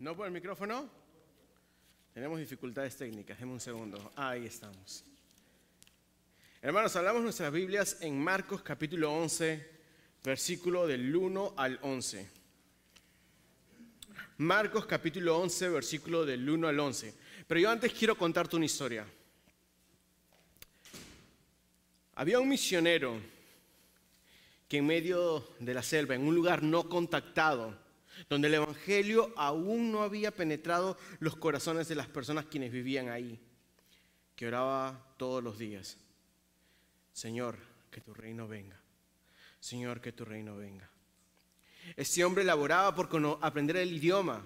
¿No por el micrófono? Tenemos dificultades técnicas, déme un segundo. Ahí estamos. Hermanos, hablamos nuestras Biblias en Marcos capítulo 11, versículo del 1 al 11. Marcos capítulo 11, versículo del 1 al 11. Pero yo antes quiero contarte una historia. Había un misionero que en medio de la selva, en un lugar no contactado, donde el Evangelio aún no había penetrado los corazones de las personas quienes vivían ahí, que oraba todos los días. Señor, que tu reino venga. Señor, que tu reino venga. Este hombre laboraba por aprender el idioma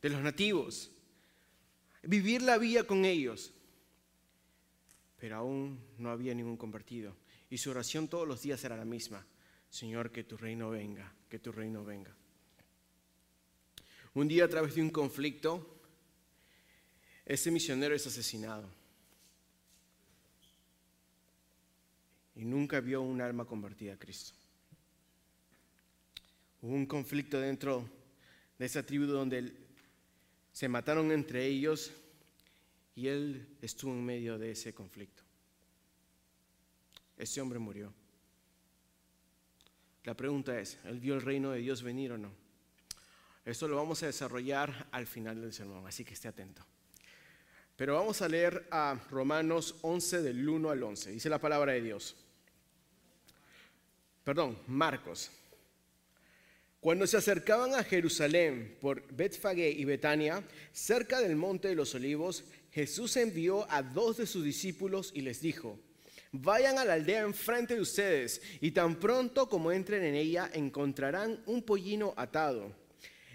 de los nativos, vivir la vida con ellos, pero aún no había ningún convertido. Y su oración todos los días era la misma. Señor, que tu reino venga, que tu reino venga. Un día a través de un conflicto, ese misionero es asesinado. Y nunca vio un alma convertida a Cristo. Hubo un conflicto dentro de esa tribu donde se mataron entre ellos y él estuvo en medio de ese conflicto. Ese hombre murió. La pregunta es, ¿él vio el reino de Dios venir o no? Esto lo vamos a desarrollar al final del sermón, así que esté atento. Pero vamos a leer a Romanos 11 del 1 al 11. Dice la palabra de Dios. Perdón, Marcos. Cuando se acercaban a Jerusalén por Betfagé y Betania, cerca del monte de los olivos, Jesús envió a dos de sus discípulos y les dijo: Vayan a la aldea enfrente de ustedes, y tan pronto como entren en ella encontrarán un pollino atado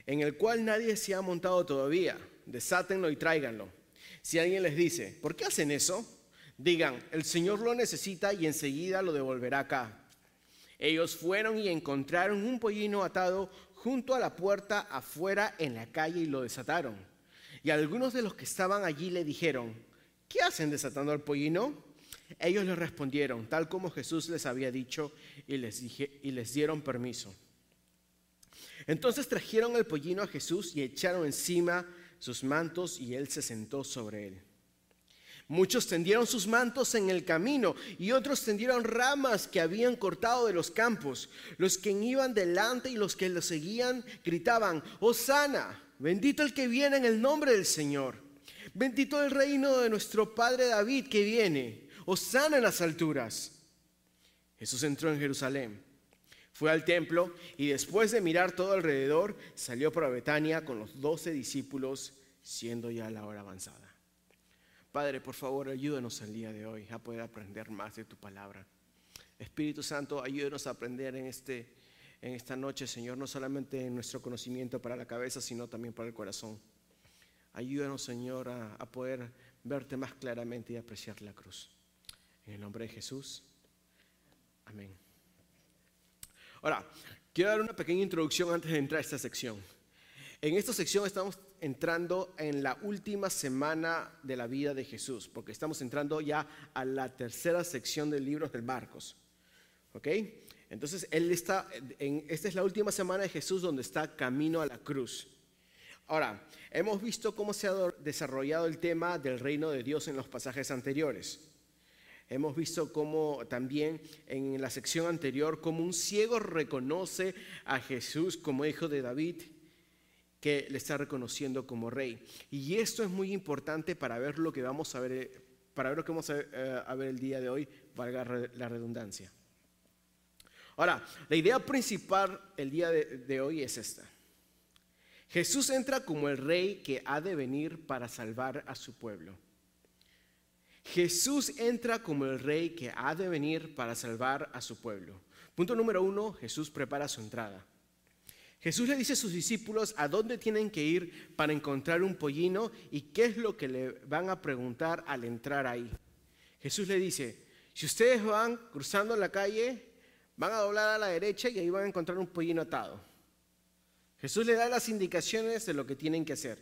en el cual nadie se ha montado todavía. Desátenlo y tráiganlo. Si alguien les dice, ¿por qué hacen eso? Digan, el Señor lo necesita y enseguida lo devolverá acá. Ellos fueron y encontraron un pollino atado junto a la puerta afuera en la calle y lo desataron. Y algunos de los que estaban allí le dijeron, ¿qué hacen desatando al pollino? Ellos le respondieron, tal como Jesús les había dicho, y les, y les dieron permiso. Entonces trajeron el pollino a Jesús y echaron encima sus mantos y él se sentó sobre él. Muchos tendieron sus mantos en el camino y otros tendieron ramas que habían cortado de los campos. Los que iban delante y los que lo seguían gritaban, Hosana, bendito el que viene en el nombre del Señor. Bendito el reino de nuestro Padre David que viene. Hosana en las alturas. Jesús entró en Jerusalén fue al templo y después de mirar todo alrededor, salió para Betania con los doce discípulos, siendo ya la hora avanzada. Padre, por favor, ayúdanos el día de hoy a poder aprender más de tu palabra. Espíritu Santo, ayúdanos a aprender en, este, en esta noche, Señor, no solamente en nuestro conocimiento para la cabeza, sino también para el corazón. Ayúdanos, Señor, a, a poder verte más claramente y apreciar la cruz. En el nombre de Jesús. Amén. Ahora, quiero dar una pequeña introducción antes de entrar a esta sección. En esta sección estamos entrando en la última semana de la vida de Jesús, porque estamos entrando ya a la tercera sección del libro del Marcos. ¿Ok? Entonces, él está, esta es la última semana de Jesús donde está camino a la cruz. Ahora, hemos visto cómo se ha desarrollado el tema del reino de Dios en los pasajes anteriores. Hemos visto cómo también en la sección anterior, como un ciego reconoce a Jesús como hijo de David, que le está reconociendo como rey. Y esto es muy importante para ver lo que vamos a ver, para ver lo que vamos a ver, eh, el día de hoy, valga la redundancia. Ahora, la idea principal el día de hoy es esta. Jesús entra como el rey que ha de venir para salvar a su pueblo. Jesús entra como el rey que ha de venir para salvar a su pueblo. Punto número uno, Jesús prepara su entrada. Jesús le dice a sus discípulos a dónde tienen que ir para encontrar un pollino y qué es lo que le van a preguntar al entrar ahí. Jesús le dice, si ustedes van cruzando la calle, van a doblar a la derecha y ahí van a encontrar un pollino atado. Jesús le da las indicaciones de lo que tienen que hacer.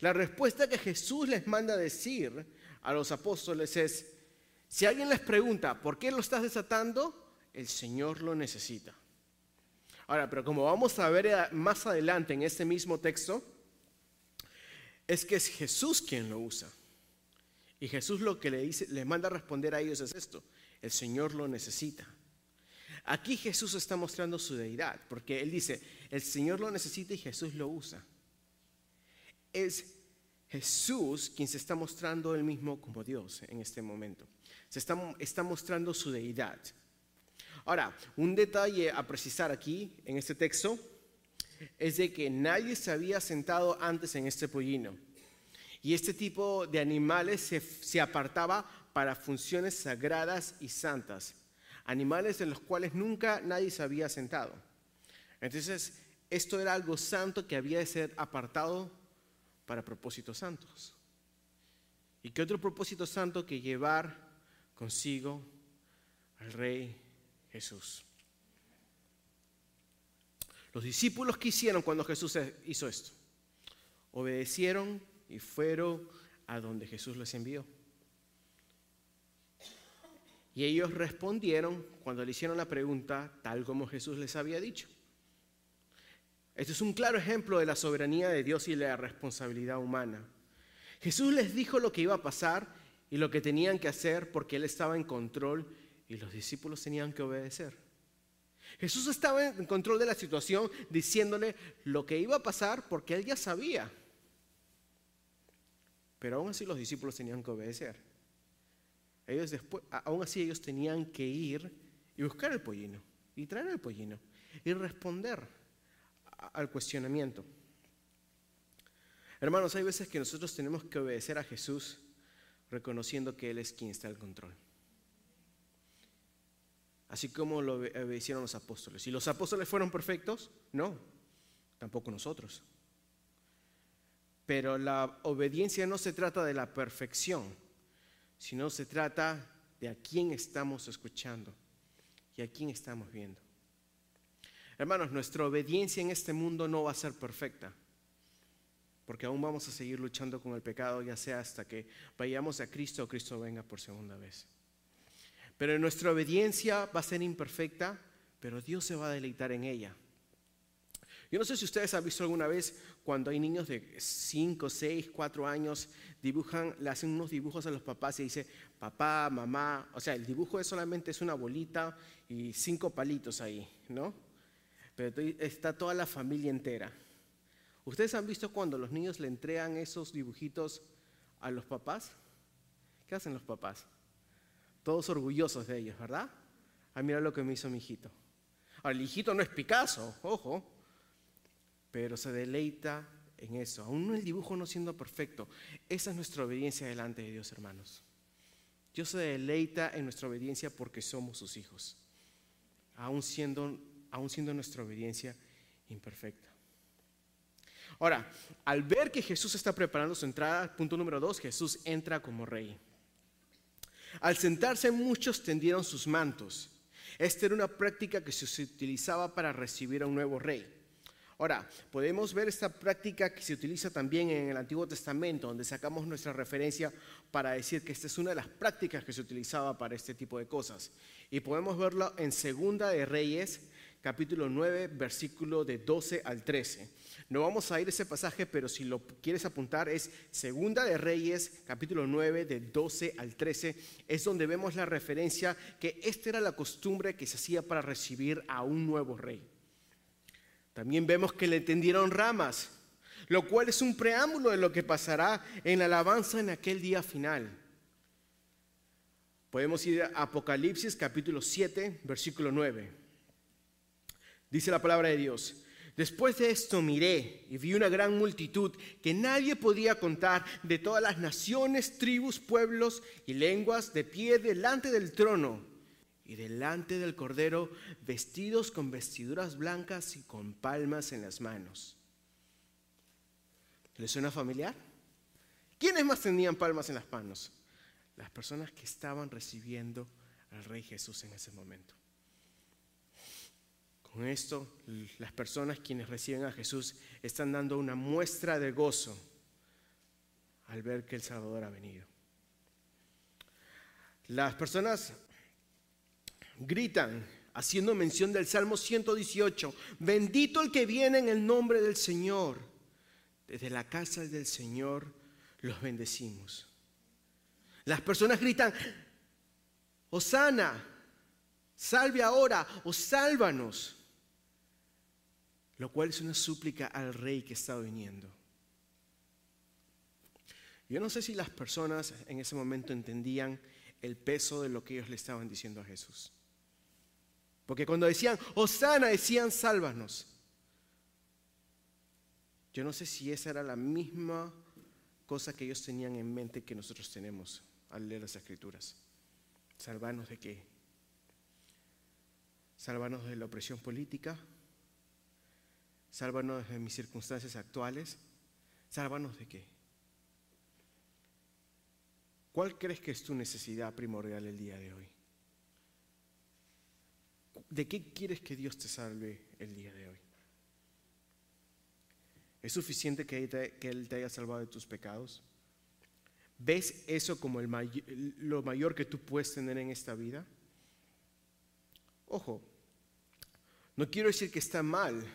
La respuesta que Jesús les manda decir a los apóstoles es, si alguien les pregunta, ¿por qué lo estás desatando? El Señor lo necesita. Ahora, pero como vamos a ver más adelante en este mismo texto, es que es Jesús quien lo usa. Y Jesús lo que le dice, les manda a responder a ellos es esto: el Señor lo necesita. Aquí Jesús está mostrando su deidad, porque él dice, el Señor lo necesita y Jesús lo usa. Es Jesús quien se está mostrando él mismo como Dios en este momento. Se está, está mostrando su deidad. Ahora, un detalle a precisar aquí en este texto es de que nadie se había sentado antes en este pollino. Y este tipo de animales se, se apartaba para funciones sagradas y santas. Animales en los cuales nunca nadie se había sentado. Entonces, esto era algo santo que había de ser apartado para propósitos santos. ¿Y qué otro propósito santo que llevar consigo al Rey Jesús? Los discípulos, ¿qué hicieron cuando Jesús hizo esto? Obedecieron y fueron a donde Jesús les envió. Y ellos respondieron cuando le hicieron la pregunta tal como Jesús les había dicho. Este es un claro ejemplo de la soberanía de Dios y la responsabilidad humana. Jesús les dijo lo que iba a pasar y lo que tenían que hacer porque Él estaba en control y los discípulos tenían que obedecer. Jesús estaba en control de la situación diciéndole lo que iba a pasar porque él ya sabía. Pero aún así los discípulos tenían que obedecer. Ellos después, aún así ellos tenían que ir y buscar el pollino y traer el pollino y responder al cuestionamiento. Hermanos, hay veces que nosotros tenemos que obedecer a Jesús reconociendo que Él es quien está al control así como lo obedecieron los apóstoles. ¿Y los apóstoles fueron perfectos? No, tampoco nosotros. Pero la obediencia no se trata de la perfección, sino se trata de a quién estamos escuchando y a quién estamos viendo. Hermanos, nuestra obediencia en este mundo no va a ser perfecta, porque aún vamos a seguir luchando con el pecado, ya sea hasta que vayamos a Cristo o Cristo venga por segunda vez. Pero nuestra obediencia va a ser imperfecta, pero Dios se va a deleitar en ella. Yo no sé si ustedes han visto alguna vez cuando hay niños de 5, 6, 4 años, dibujan, le hacen unos dibujos a los papás y dice papá, mamá, o sea, el dibujo es solamente es una bolita y cinco palitos ahí, ¿no? Pero está toda la familia entera. ¿Ustedes han visto cuando los niños le entregan esos dibujitos a los papás? ¿Qué hacen los papás? Todos orgullosos de ellos, ¿verdad? Ah, mira lo que me hizo mi hijito. Ahora, el hijito no es Picasso, ojo, pero se deleita en eso. Aún el dibujo no siendo perfecto. Esa es nuestra obediencia delante de Dios, hermanos. Dios se deleita en nuestra obediencia porque somos sus hijos, aún siendo, aún siendo nuestra obediencia imperfecta. Ahora, al ver que Jesús está preparando su entrada, punto número dos, Jesús entra como rey. Al sentarse muchos tendieron sus mantos. Esta era una práctica que se utilizaba para recibir a un nuevo rey. Ahora, podemos ver esta práctica que se utiliza también en el Antiguo Testamento, donde sacamos nuestra referencia para decir que esta es una de las prácticas que se utilizaba para este tipo de cosas. Y podemos verlo en Segunda de Reyes, capítulo 9, versículo de 12 al 13. No vamos a ir a ese pasaje, pero si lo quieres apuntar es Segunda de Reyes, capítulo 9, de 12 al 13. Es donde vemos la referencia que esta era la costumbre que se hacía para recibir a un nuevo rey. También vemos que le tendieron ramas, lo cual es un preámbulo de lo que pasará en la alabanza en aquel día final. Podemos ir a Apocalipsis capítulo 7, versículo 9. Dice la palabra de Dios. Después de esto miré y vi una gran multitud que nadie podía contar de todas las naciones, tribus, pueblos y lenguas de pie delante del trono y delante del Cordero, vestidos con vestiduras blancas y con palmas en las manos. ¿Les suena familiar? ¿Quiénes más tenían palmas en las manos? Las personas que estaban recibiendo al Rey Jesús en ese momento. Con esto, las personas quienes reciben a Jesús están dando una muestra de gozo al ver que el Salvador ha venido. Las personas gritan haciendo mención del Salmo 118, bendito el que viene en el nombre del Señor. desde la casa del Señor los bendecimos. Las personas gritan, Osana, salve ahora o sálvanos, lo cual es una súplica al rey que está viniendo. Yo no sé si las personas en ese momento entendían el peso de lo que ellos le estaban diciendo a Jesús. Porque cuando decían, Osana, decían, sálvanos. Yo no sé si esa era la misma cosa que ellos tenían en mente que nosotros tenemos al leer las escrituras. ¿Salvarnos de qué? ¿Salvarnos de la opresión política? ¿Salvarnos de mis circunstancias actuales? ¿Salvarnos de qué? ¿Cuál crees que es tu necesidad primordial el día de hoy? ¿De qué quieres que Dios te salve el día de hoy? ¿Es suficiente que Él te haya salvado de tus pecados? ¿Ves eso como lo mayor que tú puedes tener en esta vida? Ojo, no quiero decir que está mal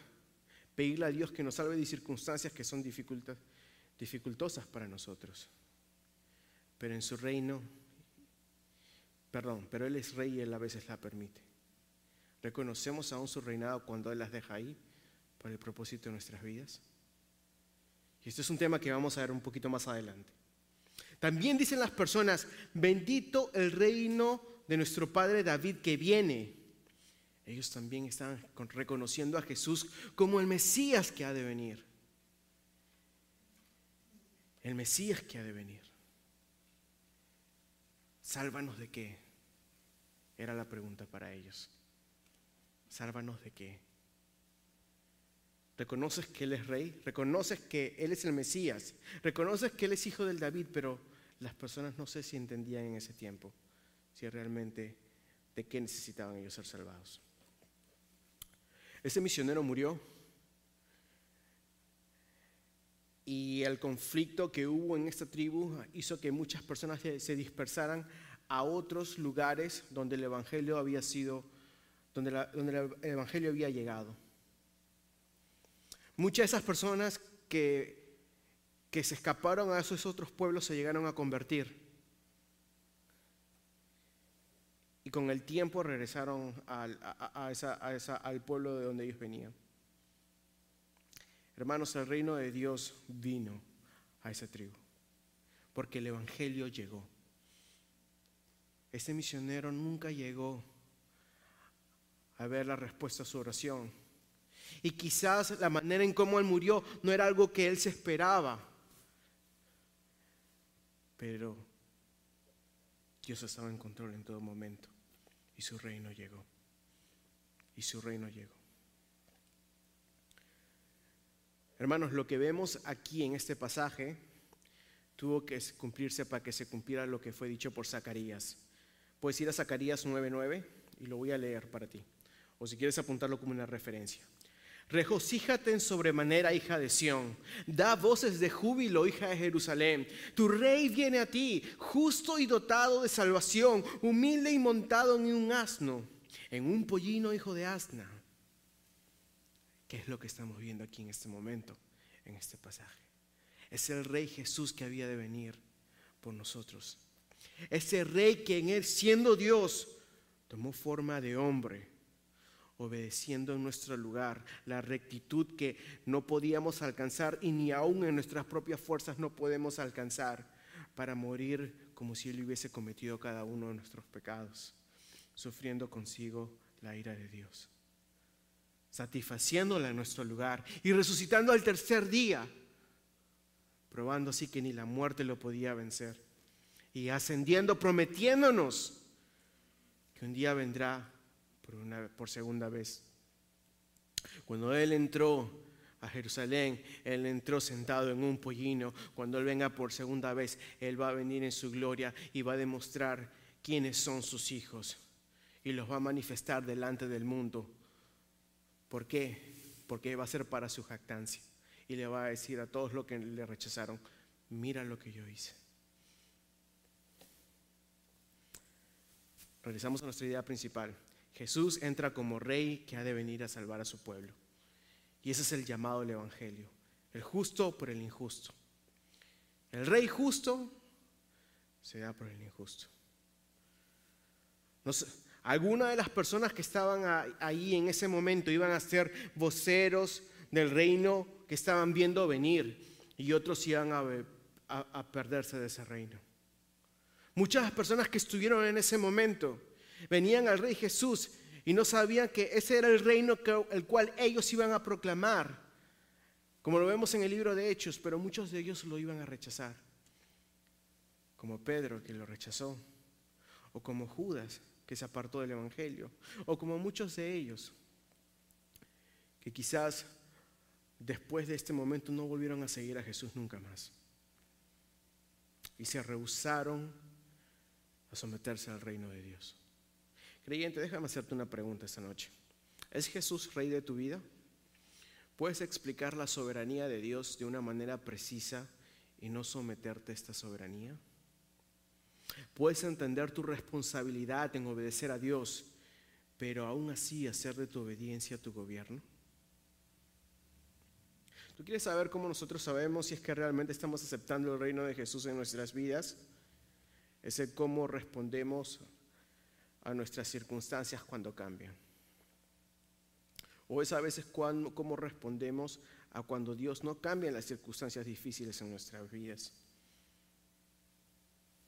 pedirle a Dios que nos salve de circunstancias que son dificultosas para nosotros pero en su reino, perdón, pero Él es rey y Él a veces la permite. ¿Reconocemos aún su reinado cuando Él las deja ahí por el propósito de nuestras vidas? Y esto es un tema que vamos a ver un poquito más adelante. También dicen las personas, bendito el reino de nuestro Padre David que viene. Ellos también están reconociendo a Jesús como el Mesías que ha de venir. El Mesías que ha de venir. ¿Sálvanos de qué? Era la pregunta para ellos. ¿Sálvanos de qué? Reconoces que Él es rey, reconoces que Él es el Mesías, reconoces que Él es hijo del David, pero las personas no sé si entendían en ese tiempo si realmente de qué necesitaban ellos ser salvados. Ese misionero murió y el conflicto que hubo en esta tribu hizo que muchas personas se dispersaran a otros lugares donde el evangelio había sido, donde, el evangelio había llegado. Muchas de esas personas que, que se escaparon a esos otros pueblos se llegaron a convertir. Y con el tiempo regresaron al pueblo de donde ellos venían. Hermanos, el reino de Dios vino a esa tribu, porque el Evangelio llegó. Ese misionero nunca llegó a ver la respuesta a su oración. Y quizás la manera en cómo él murió no era algo que él se esperaba. Pero Dios estaba en control en todo momento. Y su reino llegó. Y su reino llegó. Hermanos, lo que vemos aquí en este pasaje tuvo que cumplirse para que se cumpliera lo que fue dicho por Zacarías. Puedes ir a Zacarías 9:9 y lo voy a leer para ti. O si quieres apuntarlo como una referencia. Regocíjate en sobremanera, hija de Sión. Da voces de júbilo, hija de Jerusalén. Tu rey viene a ti, justo y dotado de salvación, humilde y montado en un asno, en un pollino, hijo de asna. ¿Qué es lo que estamos viendo aquí en este momento, en este pasaje? Es el Rey Jesús que había de venir por nosotros. Ese Rey que en él, siendo Dios, tomó forma de hombre, obedeciendo en nuestro lugar la rectitud que no podíamos alcanzar y ni aún en nuestras propias fuerzas no podemos alcanzar para morir como si Él hubiese cometido cada uno de nuestros pecados, sufriendo consigo la ira de Dios satisfaciéndola en nuestro lugar y resucitando al tercer día, probando así que ni la muerte lo podía vencer y ascendiendo, prometiéndonos que un día vendrá por, una, por segunda vez. Cuando Él entró a Jerusalén, Él entró sentado en un pollino. Cuando Él venga por segunda vez, Él va a venir en su gloria y va a demostrar quiénes son sus hijos y los va a manifestar delante del mundo ¿Por qué? Porque va a ser para su jactancia. Y le va a decir a todos los que le rechazaron, mira lo que yo hice. Regresamos a nuestra idea principal. Jesús entra como rey que ha de venir a salvar a su pueblo. Y ese es el llamado del Evangelio. El justo por el injusto. El rey justo se da por el injusto. Algunas de las personas que estaban ahí en ese momento iban a ser voceros del reino que estaban viendo venir y otros iban a perderse de ese reino. Muchas personas que estuvieron en ese momento venían al rey Jesús y no sabían que ese era el reino el cual ellos iban a proclamar, como lo vemos en el libro de Hechos, pero muchos de ellos lo iban a rechazar, como Pedro que lo rechazó, o como Judas que se apartó del Evangelio, o como muchos de ellos que quizás después de este momento no volvieron a seguir a Jesús nunca más. Y se rehusaron a someterse al reino de Dios. Creyente, déjame hacerte una pregunta esta noche. ¿Es Jesús rey de tu vida? ¿Puedes explicar la soberanía de Dios de una manera precisa y no someterte a esta soberanía? ¿Puedes entender tu responsabilidad en obedecer a Dios, pero aún así hacer de tu obediencia tu gobierno? ¿Tú quieres saber cómo nosotros sabemos si es que realmente estamos aceptando el reino de Jesús en nuestras vidas? Es el cómo respondemos a nuestras circunstancias cuando cambian. O es a veces cuando, cómo respondemos a cuando Dios no cambia las circunstancias difíciles en nuestras vidas.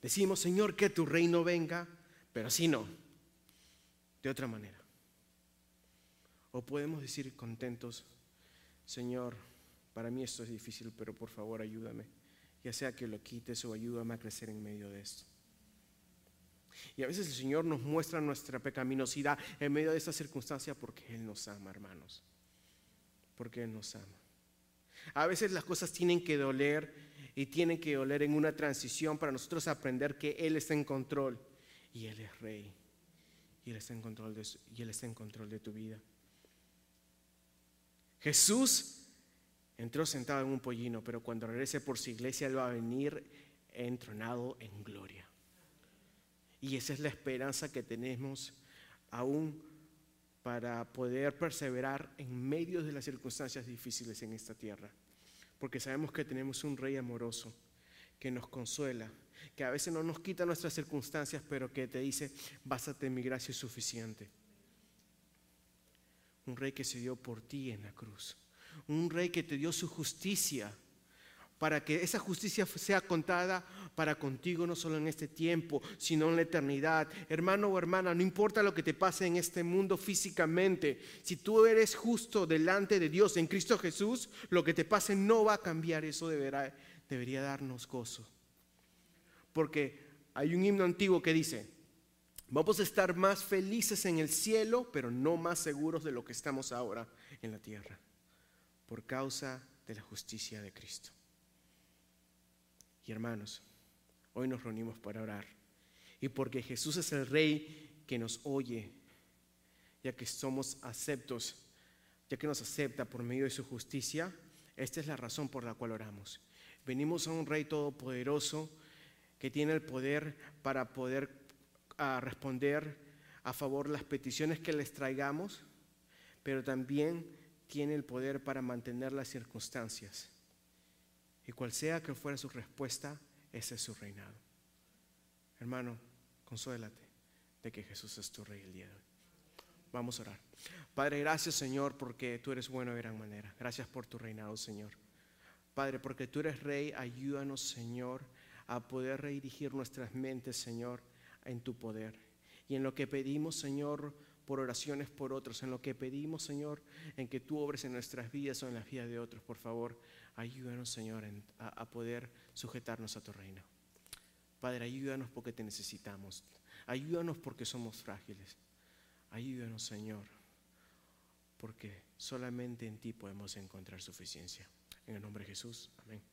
Decimos, Señor, que tu reino venga, pero si no, de otra manera. O podemos decir contentos, Señor, para mí esto es difícil, pero por favor ayúdame, ya sea que lo quites o ayúdame a crecer en medio de esto. Y a veces el Señor nos muestra nuestra pecaminosidad en medio de esta circunstancia porque Él nos ama, hermanos. Porque Él nos ama. A veces las cosas tienen que doler y tienen que doler en una transición para nosotros aprender que Él está en control y Él es rey. Y Él está en control de, y Él está en control de tu vida. Jesús entró sentado en un pollino, pero cuando regrese por su iglesia, Él va a venir entronado en gloria. Y esa es la esperanza que tenemos aún para poder perseverar en medio de las circunstancias difíciles en esta tierra. Porque sabemos que tenemos un rey amoroso que nos consuela, que a veces no nos quita nuestras circunstancias, pero que te dice, básate en mi gracia es suficiente. Un rey que se dio por ti en la cruz. Un rey que te dio su justicia para que esa justicia sea contada para contigo no solo en este tiempo, sino en la eternidad. Hermano o hermana, no importa lo que te pase en este mundo físicamente, si tú eres justo delante de Dios en Cristo Jesús, lo que te pase no va a cambiar, eso debería darnos gozo. Porque hay un himno antiguo que dice, vamos a estar más felices en el cielo, pero no más seguros de lo que estamos ahora en la tierra, por causa de la justicia de Cristo. Y hermanos, hoy nos reunimos para orar. Y porque Jesús es el Rey que nos oye, ya que somos aceptos, ya que nos acepta por medio de su justicia, esta es la razón por la cual oramos. Venimos a un Rey todopoderoso que tiene el poder para poder ah, responder a favor las peticiones que les traigamos, pero también tiene el poder para mantener las circunstancias. Y cual sea que fuera su respuesta, ese es su reinado. Hermano, consuélate de que Jesús es tu rey el día de hoy. Vamos a orar. Padre, gracias Señor porque tú eres bueno de gran manera. Gracias por tu reinado, Señor. Padre, porque tú eres rey, ayúdanos, Señor, a poder redirigir nuestras mentes, Señor, en tu poder. Y en lo que pedimos, Señor, por oraciones por otros, en lo que pedimos, Señor, en que tú obres en nuestras vidas o en las vidas de otros, por favor, ayúdanos, Señor, a, poder sujetarnos a tu reino. Padre, ayúdanos porque te necesitamos. Ayúdanos porque somos frágiles. Ayúdanos, Señor, porque solamente en ti podemos encontrar suficiencia. En el nombre de Jesús, amén.